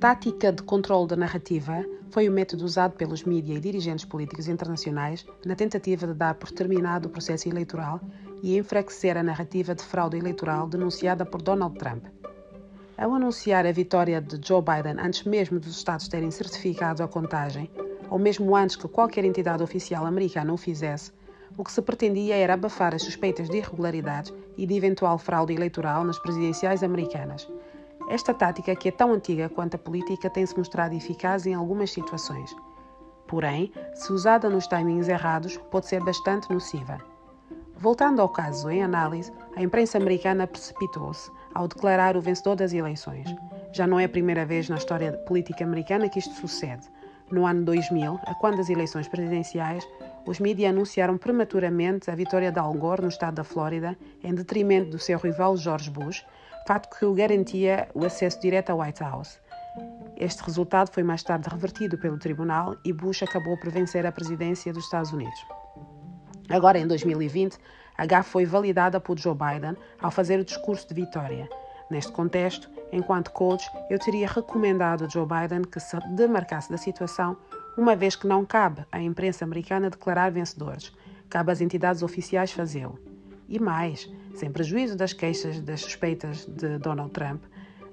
Tática de controle da narrativa foi o método usado pelos mídias e dirigentes políticos internacionais na tentativa de dar por terminado o processo eleitoral e enfraquecer a narrativa de fraude eleitoral denunciada por Donald Trump. Ao anunciar a vitória de Joe Biden antes mesmo dos Estados terem certificado a contagem, ou mesmo antes que qualquer entidade oficial americana o fizesse, o que se pretendia era abafar as suspeitas de irregularidades e de eventual fraude eleitoral nas presidenciais americanas esta tática, que é tão antiga quanto a política, tem-se mostrado eficaz em algumas situações. Porém, se usada nos timings errados, pode ser bastante nociva. Voltando ao caso em análise, a imprensa americana precipitou-se ao declarar o vencedor das eleições. Já não é a primeira vez na história política americana que isto sucede. No ano 2000, a quando das eleições presidenciais, os mídias anunciaram prematuramente a vitória de Al Gore no estado da Flórida, em detrimento do seu rival George Bush, fato que o garantia o acesso direto ao White House. Este resultado foi mais tarde revertido pelo tribunal e Bush acabou por vencer a presidência dos Estados Unidos. Agora, em 2020, a GAF foi validada por Joe Biden ao fazer o discurso de vitória. Neste contexto, enquanto coach, eu teria recomendado a Joe Biden que se demarcasse da situação, uma vez que não cabe à imprensa americana declarar vencedores, cabe às entidades oficiais fazê-lo. E mais, sem prejuízo das queixas das suspeitas de Donald Trump,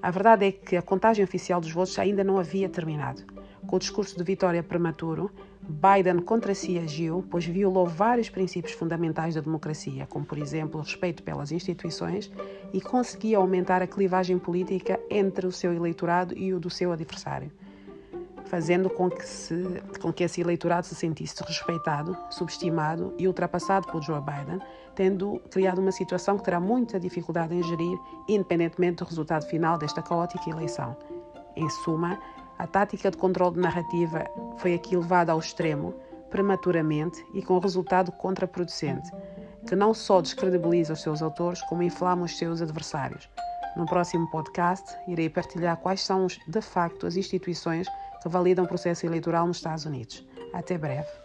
a verdade é que a contagem oficial dos votos ainda não havia terminado. Com o discurso de vitória prematuro, Biden contra si agiu, pois violou vários princípios fundamentais da democracia, como, por exemplo, o respeito pelas instituições, e conseguia aumentar a clivagem política entre o seu eleitorado e o do seu adversário fazendo com que, se, com que esse eleitorado se sentisse respeitado, subestimado e ultrapassado por Joe Biden, tendo criado uma situação que terá muita dificuldade em gerir, independentemente do resultado final desta caótica eleição. Em suma, a tática de controle de narrativa foi aqui levada ao extremo, prematuramente e com resultado contraproducente, que não só descredibiliza os seus autores, como inflama os seus adversários. No próximo podcast, irei partilhar quais são, de facto, as instituições que validam o processo eleitoral nos Estados Unidos. Até breve.